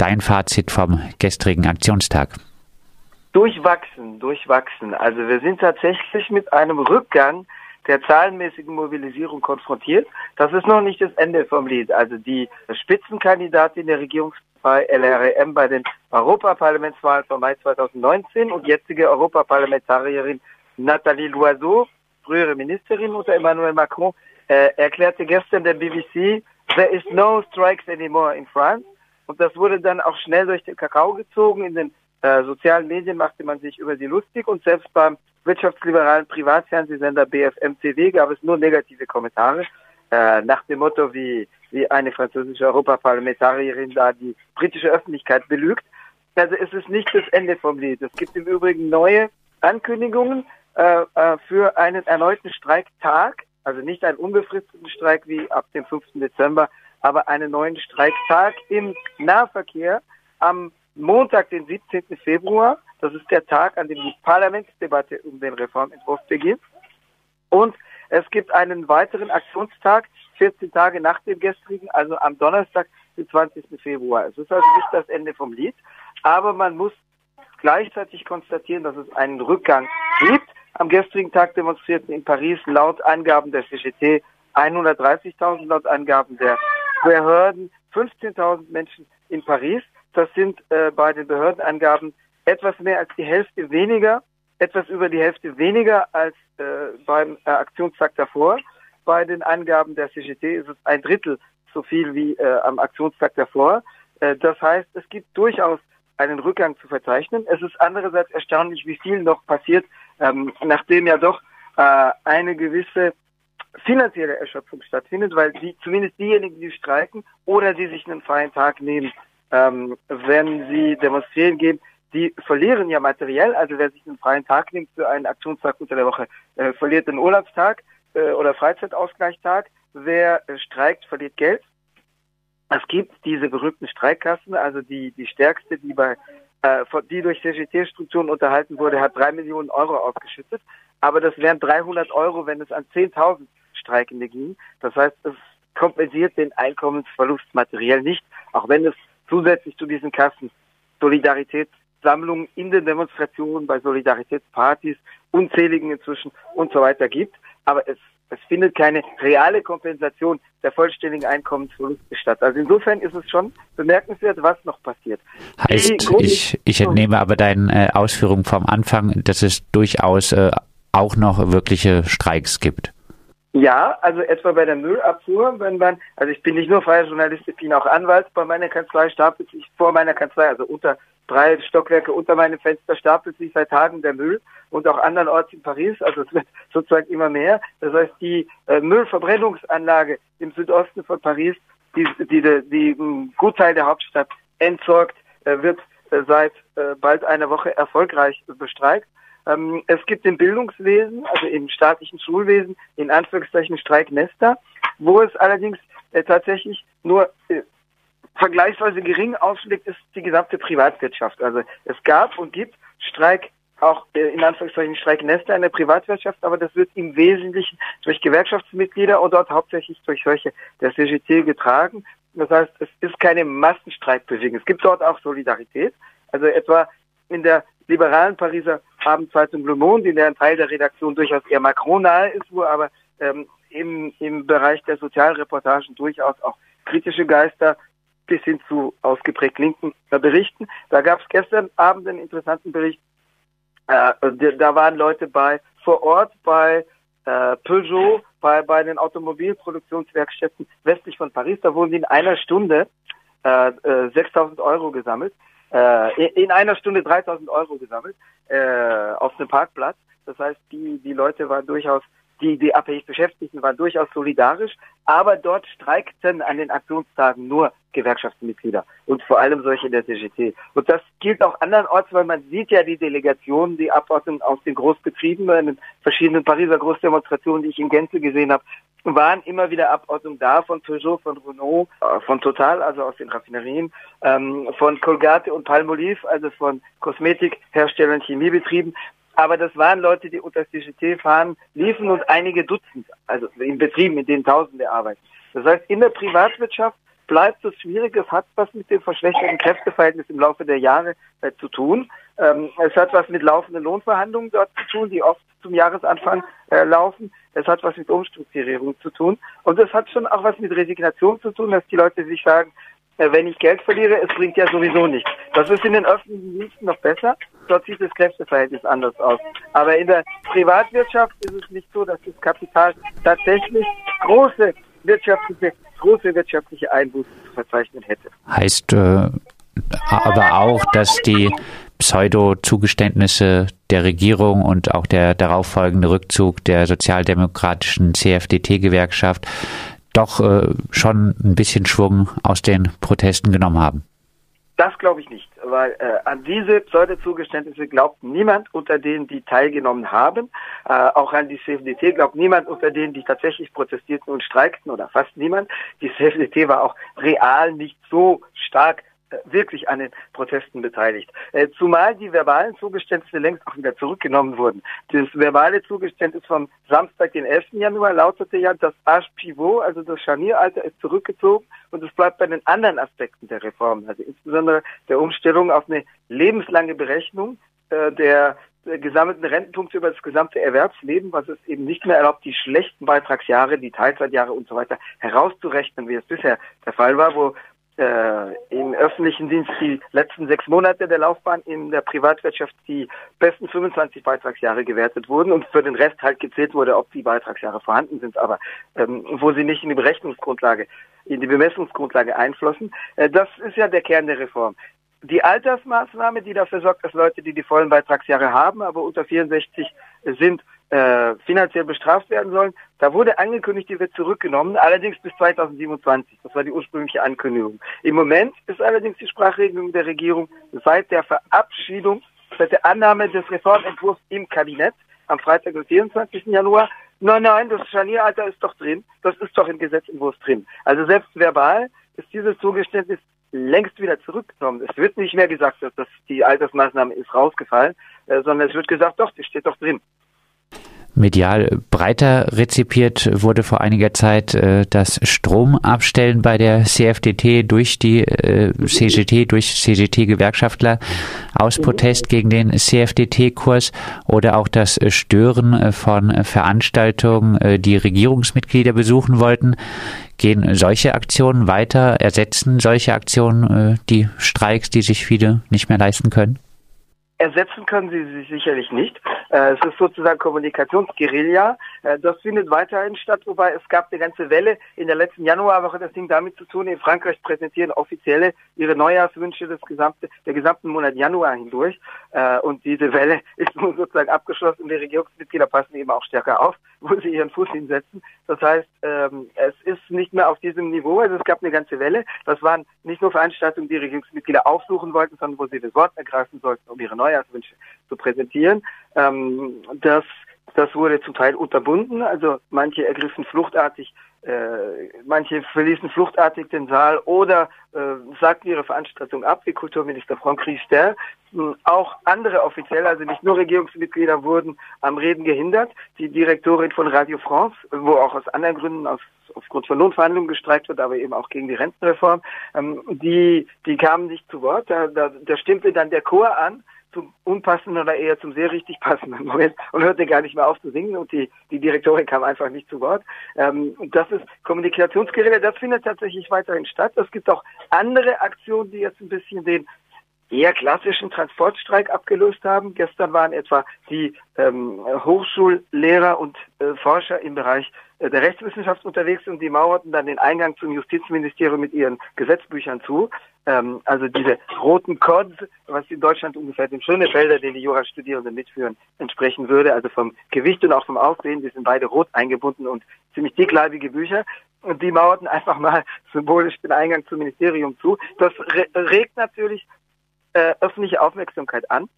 dein Fazit vom gestrigen Aktionstag? Durchwachsen, durchwachsen. Also wir sind tatsächlich mit einem Rückgang der zahlenmäßigen Mobilisierung konfrontiert. Das ist noch nicht das Ende vom Lied. Also die Spitzenkandidatin der Regierungspartei LREM bei den Europaparlamentswahlen von Mai 2019 und jetzige Europaparlamentarierin Nathalie Loiseau, frühere Ministerin unter Emmanuel Macron, äh, erklärte gestern der BBC, there is no strikes anymore in France. Und das wurde dann auch schnell durch den Kakao gezogen. In den äh, sozialen Medien machte man sich über sie lustig und selbst beim wirtschaftsliberalen Privatfernsehsender BFM-TV gab es nur negative Kommentare äh, nach dem Motto, wie, wie eine französische Europaparlamentarierin da die britische Öffentlichkeit belügt. Also es ist nicht das Ende vom Lied. Es gibt im Übrigen neue Ankündigungen äh, äh, für einen erneuten Streiktag, also nicht einen unbefristeten Streik wie ab dem 5. Dezember, aber einen neuen Streiktag im Nahverkehr am Montag, den 17. Februar. Das ist der Tag, an dem die Parlamentsdebatte um den Reformentwurf beginnt. Und es gibt einen weiteren Aktionstag, 14 Tage nach dem gestrigen, also am Donnerstag, den 20. Februar. Es ist also nicht das Ende vom Lied, aber man muss gleichzeitig konstatieren, dass es einen Rückgang gibt. Am gestrigen Tag demonstrierten in Paris laut Angaben der CGT 130.000, laut Angaben der Behörden 15.000 Menschen in Paris. Das sind äh, bei den Behördenangaben etwas mehr als die Hälfte weniger, etwas über die Hälfte weniger als äh, beim äh, Aktionstag davor. Bei den Angaben der CGT ist es ein Drittel so viel wie äh, am Aktionstag davor. Äh, das heißt, es gibt durchaus einen Rückgang zu verzeichnen. Es ist andererseits erstaunlich, wie viel noch passiert, ähm, nachdem ja doch äh, eine gewisse finanzielle Erschöpfung stattfindet, weil die, zumindest diejenigen, die streiken oder die sich einen freien Tag nehmen, ähm, wenn sie demonstrieren gehen, die verlieren ja materiell. Also wer sich einen freien Tag nimmt für einen Aktionstag unter der Woche, äh, verliert einen Urlaubstag äh, oder Freizeitausgleichstag. Wer äh, streikt, verliert Geld. Es gibt diese berühmten Streikkassen, also die, die stärkste, die bei äh, die durch CGT-Strukturen unterhalten wurde, hat drei Millionen Euro ausgeschüttet. Aber das wären 300 Euro, wenn es an 10.000 Streikende ging. Das heißt, es kompensiert den Einkommensverlust materiell nicht, auch wenn es zusätzlich zu diesen Kassen Solidaritätssammlungen in den Demonstrationen, bei Solidaritätspartys, unzähligen inzwischen und so weiter gibt. Aber es, es findet keine reale Kompensation der vollständigen Einkommensverluste statt. Also insofern ist es schon bemerkenswert, was noch passiert. Heißt, ich, ich entnehme aber deinen äh, Ausführungen vom Anfang, dass es durchaus äh, auch noch wirkliche Streiks gibt. Ja, also etwa bei der Müllabfuhr, wenn man, also ich bin nicht nur freier Journalist, ich bin auch Anwalt, bei meiner Kanzlei stapelt sich vor meiner Kanzlei, also unter drei Stockwerke unter meinem Fenster stapelt sich seit Tagen der Müll und auch andernorts in Paris, also es wird sozusagen immer mehr. Das heißt, die äh, Müllverbrennungsanlage im Südosten von Paris, die die, die, die um, Gutteil der Hauptstadt entsorgt, äh, wird äh, seit bald einer Woche erfolgreich bestreikt. Ähm, es gibt im Bildungswesen, also im staatlichen Schulwesen, in Anführungszeichen Streiknester, wo es allerdings äh, tatsächlich nur äh, vergleichsweise gering ausschlägt, ist die gesamte Privatwirtschaft. Also es gab und gibt Streik auch äh, in Anführungszeichen Streiknester in der Privatwirtschaft, aber das wird im Wesentlichen durch Gewerkschaftsmitglieder und dort hauptsächlich durch solche der CGT getragen. Das heißt, es ist keine Massenstreikbewegung. Es gibt dort auch Solidarität. Also etwa in der liberalen Pariser Abendzeitung Le Monde, in der ein Teil der Redaktion durchaus eher Macron nahe ist, wo aber ähm, im, im Bereich der Sozialreportagen durchaus auch kritische Geister bis hin zu ausgeprägt Linken berichten. Da gab es gestern Abend einen interessanten Bericht. Äh, da waren Leute bei vor Ort bei äh, Peugeot, bei, bei den Automobilproduktionswerkstätten westlich von Paris. Da wurden in einer Stunde äh, 6000 äh, Euro gesammelt äh, in einer Stunde 3000 Euro gesammelt äh, auf dem Parkplatz. Das heißt, die, die Leute waren durchaus, die, die abhängig Beschäftigten waren durchaus solidarisch, aber dort streikten an den Aktionstagen nur Gewerkschaftsmitglieder und vor allem solche der CGT. Und das gilt auch andernorts, weil man sieht ja die Delegationen, die Abordnungen aus den Großbetrieben, in den verschiedenen Pariser Großdemonstrationen, die ich in Gänze gesehen habe, waren immer wieder Abordnungen da von Peugeot, von Renault, äh, von Total, also aus den Raffinerien, ähm, von Colgate und Palmolive, also von Kosmetikherstellern, Chemiebetrieben. Aber das waren Leute, die unter CGT fahren, liefen und einige Dutzend, also in Betrieben, in denen Tausende arbeiten. Das heißt, in der Privatwirtschaft bleibt es schwierig. Es hat was mit dem verschlechterten Kräfteverhältnis im Laufe der Jahre äh, zu tun. Ähm, es hat was mit laufenden Lohnverhandlungen dort zu tun, die oft zum Jahresanfang äh, laufen. Es hat was mit Umstrukturierung zu tun. Und es hat schon auch was mit Resignation zu tun, dass die Leute sich sagen, äh, wenn ich Geld verliere, es bringt ja sowieso nichts. Das ist in den öffentlichen Diensten noch besser. Dort sieht das Kräfteverhältnis anders aus. Aber in der Privatwirtschaft ist es nicht so, dass das Kapital tatsächlich große wirtschaftliche, große wirtschaftliche Einbußen zu verzeichnen hätte. Heißt äh, aber auch, dass die Pseudo-Zugeständnisse der Regierung und auch der darauffolgende Rückzug der sozialdemokratischen CFDT-Gewerkschaft doch äh, schon ein bisschen Schwung aus den Protesten genommen haben. Das glaube ich nicht, weil äh, an diese Pseudo-Zugeständnisse glaubt niemand unter denen, die teilgenommen haben. Äh, auch an die CFDT glaubt niemand unter denen, die tatsächlich protestierten und streikten oder fast niemand. Die CFDT war auch real nicht so stark wirklich an den Protesten beteiligt. Äh, zumal die verbalen Zugeständnisse längst auch wieder zurückgenommen wurden. Das verbale Zugeständnis vom Samstag, den 11. Januar, lautete ja, das Arche Pivot, also das Scharnieralter, ist zurückgezogen und es bleibt bei den anderen Aspekten der Reform, also insbesondere der Umstellung auf eine lebenslange Berechnung äh, der gesammelten Rentenpunkte über das gesamte Erwerbsleben, was es eben nicht mehr erlaubt, die schlechten Beitragsjahre, die Teilzeitjahre und so weiter herauszurechnen, wie es bisher der Fall war, wo äh, im öffentlichen Dienst die letzten sechs Monate der Laufbahn, in der Privatwirtschaft die besten 25 Beitragsjahre gewertet wurden und für den Rest halt gezählt wurde, ob die Beitragsjahre vorhanden sind, aber ähm, wo sie nicht in die Berechnungsgrundlage, in die Bemessungsgrundlage einflossen. Äh, das ist ja der Kern der Reform. Die Altersmaßnahme, die dafür sorgt, dass Leute, die die vollen Beitragsjahre haben, aber unter 64 sind, äh, finanziell bestraft werden sollen. Da wurde angekündigt, die wird zurückgenommen, allerdings bis 2027. Das war die ursprüngliche Ankündigung. Im Moment ist allerdings die Sprachregelung der Regierung seit der Verabschiedung, seit der Annahme des Reformentwurfs im Kabinett am Freitag, den 24. Januar, nein, nein, das Scharnieralter ist doch drin, das ist doch im Gesetzentwurf drin. Also selbst verbal ist dieses Zugeständnis längst wieder zurückgenommen. Es wird nicht mehr gesagt, dass die Altersmaßnahme ist rausgefallen, äh, sondern es wird gesagt, doch, die steht doch drin medial breiter rezipiert wurde vor einiger Zeit äh, das Stromabstellen bei der CFDT durch die äh, CGT, durch CGT-Gewerkschaftler aus Protest gegen den CFDT-Kurs oder auch das Stören äh, von Veranstaltungen, äh, die Regierungsmitglieder besuchen wollten. Gehen solche Aktionen weiter, ersetzen solche Aktionen äh, die Streiks, die sich viele nicht mehr leisten können? Ersetzen können sie sich sicherlich nicht. Äh, es ist sozusagen Kommunikationsguerilla. Äh, das findet weiterhin statt, wobei es gab eine ganze Welle in der letzten Januarwoche. Das Ding damit zu tun, in Frankreich präsentieren Offizielle ihre Neujahrswünsche des gesamte, der gesamten Monat Januar hindurch. Äh, und diese Welle ist nun sozusagen abgeschlossen. Die Regierungsmitglieder passen eben auch stärker auf, wo sie ihren Fuß hinsetzen. Das heißt, ähm, es ist nicht mehr auf diesem Niveau. Also es gab eine ganze Welle. Das waren nicht nur Veranstaltungen, die Regierungsmitglieder aufsuchen wollten, sondern wo sie das Wort ergreifen sollten, um ihre Neujahrswünsche zu präsentieren. Ähm, das, das wurde zum Teil unterbunden, also manche ergriffen fluchtartig, äh, manche verließen fluchtartig den Saal oder äh, sagten ihre Veranstaltung ab, wie Kulturminister Franck Riester. Hm, auch andere Offizielle, also nicht nur Regierungsmitglieder, wurden am Reden gehindert. Die Direktorin von Radio France, wo auch aus anderen Gründen, aus aufgrund von Lohnverhandlungen gestreikt wird, aber eben auch gegen die Rentenreform, ähm, die, die kamen nicht zu Wort. Da, da, da stimmte dann der Chor an zum unpassenden oder eher zum sehr richtig passenden Moment und hörte gar nicht mehr auf zu singen und die, die Direktorin kam einfach nicht zu Wort. Ähm, und das ist Kommunikationsgeräte, das findet tatsächlich weiterhin statt. Es gibt auch andere Aktionen, die jetzt ein bisschen den eher klassischen Transportstreik abgelöst haben. Gestern waren etwa die ähm, Hochschullehrer und äh, Forscher im Bereich äh, der Rechtswissenschaft unterwegs und die mauerten dann den Eingang zum Justizministerium mit ihren Gesetzbüchern zu ähm, also diese roten Codes, was in Deutschland ungefähr dem Schönefelder, den die Jurastudierenden mitführen, entsprechen würde, also vom Gewicht und auch vom Aussehen, die sind beide rot eingebunden und ziemlich dickleibige Bücher. Und die mauerten einfach mal symbolisch den Eingang zum Ministerium zu. Das re regt natürlich äh, öffentliche Aufmerksamkeit an.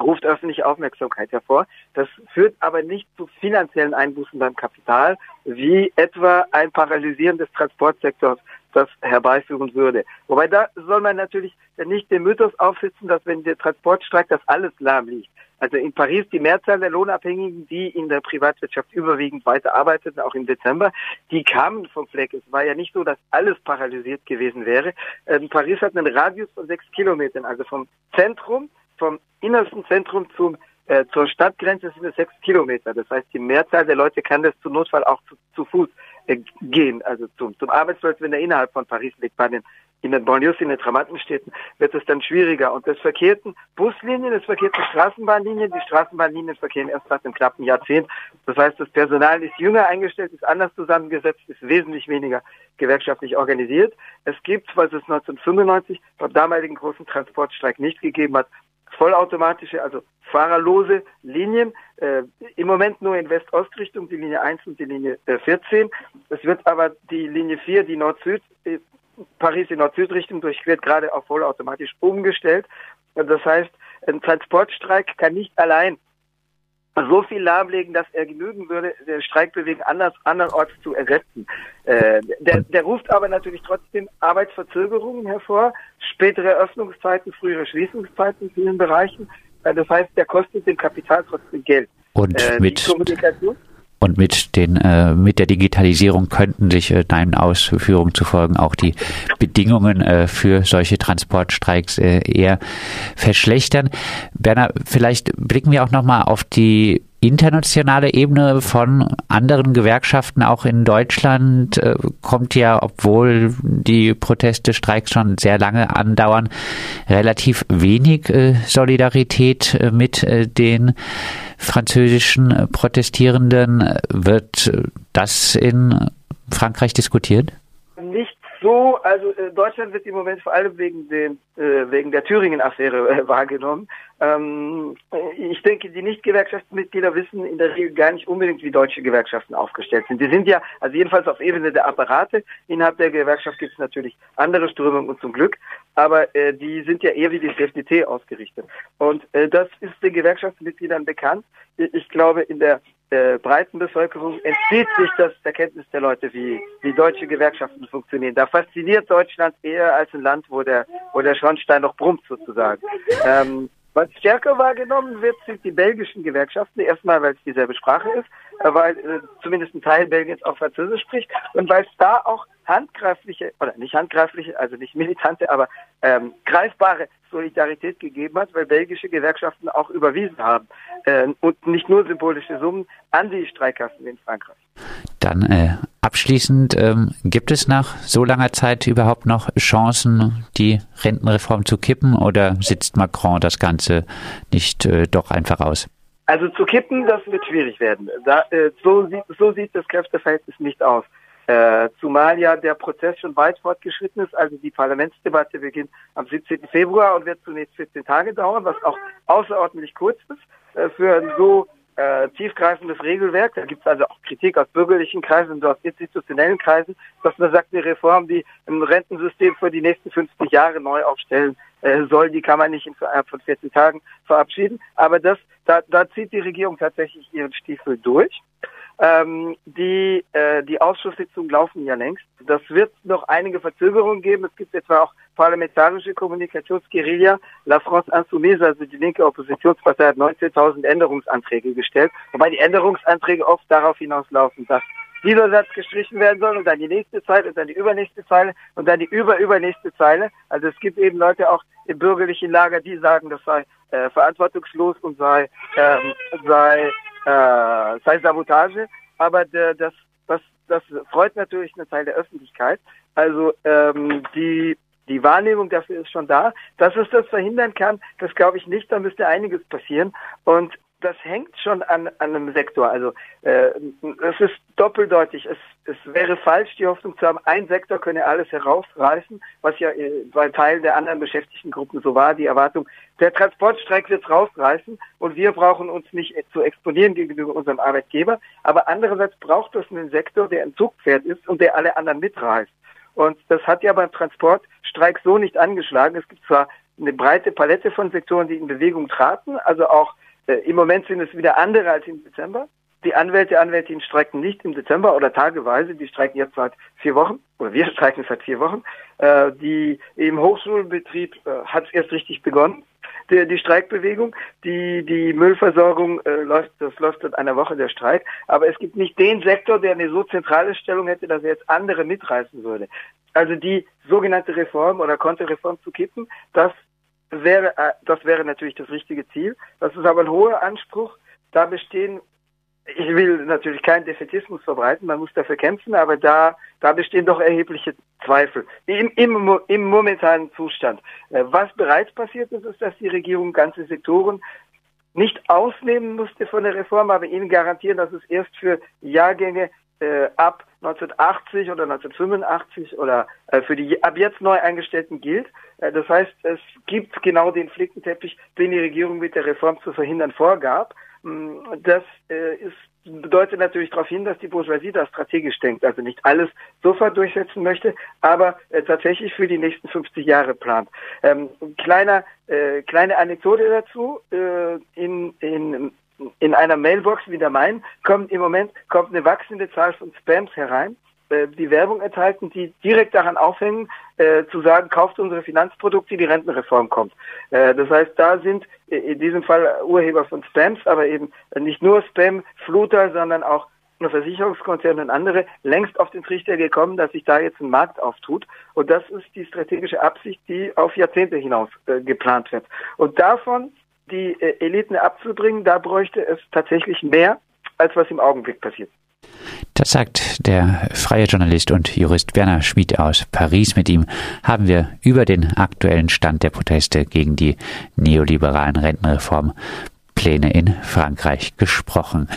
Ruft öffentliche Aufmerksamkeit hervor. Das führt aber nicht zu finanziellen Einbußen beim Kapital, wie etwa ein Paralysieren des Transportsektors das herbeiführen würde. Wobei da soll man natürlich nicht den Mythos aufsitzen, dass wenn der Transportstreik das alles lahm liegt. Also in Paris die Mehrzahl der Lohnabhängigen, die in der Privatwirtschaft überwiegend weiter arbeiteten, auch im Dezember, die kamen vom Fleck. Es war ja nicht so, dass alles paralysiert gewesen wäre. Ähm, Paris hat einen Radius von sechs Kilometern, also vom Zentrum vom innersten Zentrum zum äh, zur Stadtgrenze sind es sechs Kilometer. Das heißt, die Mehrzahl der Leute kann das zum Notfall auch zu, zu Fuß äh, gehen. Also zum, zum Arbeitsplatz, wenn er innerhalb von Paris liegt. Bei den, in den Banlieues, in den Trabantenstädten wird es dann schwieriger. Und es verkehrten Buslinien, es verkehrten Straßenbahnlinien. Die Straßenbahnlinien verkehren erst seit einem knappen Jahrzehnt. Das heißt, das Personal ist jünger eingestellt, ist anders zusammengesetzt, ist wesentlich weniger gewerkschaftlich organisiert. Es gibt, was es 1995 beim damaligen großen Transportstreik nicht gegeben hat, vollautomatische, also fahrerlose Linien. Äh, Im Moment nur in West-Ost-Richtung, die Linie 1 und die Linie äh, 14. Es wird aber die Linie 4, die Nord-Süd, äh, Paris in Nord-Süd-Richtung durchquert, gerade auf vollautomatisch umgestellt. Das heißt, ein Transportstreik kann nicht allein so viel lahmlegen, dass er genügen würde, den Streikbewegung anders, anderorts zu ersetzen. Äh, der, der ruft aber natürlich trotzdem Arbeitsverzögerungen hervor, spätere Öffnungszeiten, frühere Schließungszeiten in vielen Bereichen. Äh, das heißt, der kostet dem Kapital trotzdem Geld. Und äh, mit und mit den äh, mit der Digitalisierung könnten sich äh, deinen Ausführungen zu folgen auch die Bedingungen äh, für solche Transportstreiks äh, eher verschlechtern. Berner, vielleicht blicken wir auch noch mal auf die internationale Ebene von anderen Gewerkschaften, auch in Deutschland, äh, kommt ja, obwohl die Proteste, Streiks schon sehr lange andauern, relativ wenig äh, Solidarität äh, mit den französischen Protestierenden. Wird das in Frankreich diskutiert? Nicht so, also äh, Deutschland wird im Moment vor allem wegen, den, äh, wegen der Thüringen-Affäre äh, wahrgenommen. Ähm, ich denke, die Nicht-Gewerkschaftsmitglieder wissen in der Regel gar nicht unbedingt, wie deutsche Gewerkschaften aufgestellt sind. Die sind ja, also jedenfalls auf Ebene der Apparate, innerhalb der Gewerkschaft gibt es natürlich andere Strömungen und zum Glück, aber äh, die sind ja eher wie die CFDT ausgerichtet. Und äh, das ist den Gewerkschaftsmitgliedern bekannt. Ich glaube, in der äh, breiten Bevölkerung entzieht sich das der Kenntnis der Leute, wie, wie deutsche Gewerkschaften funktionieren. Da fasziniert Deutschland eher als ein Land, wo der, wo der Schornstein noch brummt sozusagen. Ähm, was stärker wahrgenommen wird, sind die belgischen Gewerkschaften. Erstmal, weil es dieselbe Sprache ist, weil äh, zumindest ein Teil Belgiens auch Französisch spricht und weil es da auch handgreifliche, oder nicht handgreifliche, also nicht militante, aber ähm, greifbare Solidarität gegeben hat, weil belgische Gewerkschaften auch überwiesen haben äh, und nicht nur symbolische Summen an die Streikkassen in Frankreich. Dann äh, abschließend, ähm, gibt es nach so langer Zeit überhaupt noch Chancen, die Rentenreform zu kippen oder sitzt Macron das Ganze nicht äh, doch einfach aus? Also zu kippen, das wird schwierig werden. Da, äh, so, sieht, so sieht das Kräfteverhältnis nicht aus. Äh, zumal ja der Prozess schon weit fortgeschritten ist. Also die Parlamentsdebatte beginnt am 17. Februar und wird zunächst 14 Tage dauern, was auch außerordentlich kurz ist äh, für ein so äh, tiefgreifendes Regelwerk. Da gibt es also auch Kritik aus bürgerlichen Kreisen und aus institutionellen Kreisen, dass man sagt, eine Reform, die ein Rentensystem für die nächsten 50 Jahre neu aufstellen äh, soll, die kann man nicht innerhalb von 14 Tagen verabschieden. Aber das, da, da zieht die Regierung tatsächlich ihren Stiefel durch. Ähm, die, äh, die Ausschusssitzungen laufen ja längst. Das wird noch einige Verzögerungen geben. Es gibt etwa auch parlamentarische Kommunikationsguerilla. La France Insoumise, also die linke Oppositionspartei, hat 19.000 Änderungsanträge gestellt, wobei die Änderungsanträge oft darauf hinauslaufen, dass dieser Satz gestrichen werden soll und dann die nächste Zeile und dann die übernächste Zeile und dann die überübernächste Zeile. Also es gibt eben Leute auch im bürgerlichen Lager, die sagen, das sei äh, verantwortungslos und sei, ähm, sei äh, sei Sabotage, aber der, das, das, das freut natürlich einen Teil der Öffentlichkeit. Also ähm, die die Wahrnehmung dafür ist schon da. Dass es das verhindern kann, das glaube ich nicht. Da müsste einiges passieren. Und das hängt schon an, an einem Sektor. Also äh, es ist doppeldeutig. Es, es wäre falsch, die Hoffnung zu haben, ein Sektor könne alles herausreißen, was ja äh, bei Teilen der anderen Beschäftigtengruppen so war. Die Erwartung, der Transportstreik wird rausreißen und wir brauchen uns nicht zu exponieren gegenüber unserem Arbeitgeber. Aber andererseits braucht es einen Sektor, der ein Zugpferd ist und der alle anderen mitreißt. Und das hat ja beim Transportstreik so nicht angeschlagen. Es gibt zwar eine breite Palette von Sektoren, die in Bewegung traten. Also auch im Moment sind es wieder andere als im Dezember. Die Anwälte, Anwältinnen streiken nicht im Dezember oder tageweise, die streiken jetzt seit vier Wochen oder wir streiken seit vier Wochen. Äh, die im Hochschulbetrieb äh, hat es erst richtig begonnen der, die Streikbewegung. Die, die Müllversorgung äh, läuft, das läuft seit einer Woche der Streik. Aber es gibt nicht den Sektor, der eine so zentrale Stellung hätte, dass er jetzt andere mitreißen würde. Also die sogenannte Reform oder Konterreform zu kippen, das wäre, äh, das wäre natürlich das richtige Ziel. Das ist aber ein hoher Anspruch. Da bestehen ich will natürlich keinen Defetismus verbreiten, man muss dafür kämpfen, aber da, da bestehen doch erhebliche Zweifel im, im, im momentanen Zustand. Äh, was bereits passiert ist, ist, dass die Regierung ganze Sektoren nicht ausnehmen musste von der Reform, aber ihnen garantieren, dass es erst für Jahrgänge äh, ab 1980 oder 1985 oder äh, für die ab jetzt neu eingestellten gilt. Äh, das heißt, es gibt genau den Flickenteppich, den die Regierung mit der Reform zu verhindern vorgab. Mm, das äh, ist bedeutet natürlich darauf hin, dass die Bourgeoisie da strategisch denkt, also nicht alles sofort durchsetzen möchte, aber äh, tatsächlich für die nächsten 50 Jahre plant. Ähm, kleiner, äh, kleine Anekdote dazu, in, in, in einer Mailbox wie der Main kommt im Moment kommt eine wachsende Zahl von Spams herein äh, die Werbung enthalten, die direkt daran aufhängen, äh, zu sagen, kauft unsere Finanzprodukte, die Rentenreform kommt. Äh, das heißt, da sind in diesem Fall Urheber von Spams, aber eben nicht nur Spam-Fluter, sondern auch Versicherungskonzerne und andere längst auf den Trichter gekommen, dass sich da jetzt ein Markt auftut. Und das ist die strategische Absicht, die auf Jahrzehnte hinaus äh, geplant wird. Und davon die äh, Eliten abzubringen, da bräuchte es tatsächlich mehr, als was im Augenblick passiert. Das sagt der freie Journalist und Jurist Werner Schmid aus Paris. Mit ihm haben wir über den aktuellen Stand der Proteste gegen die neoliberalen Rentenreformpläne in Frankreich gesprochen.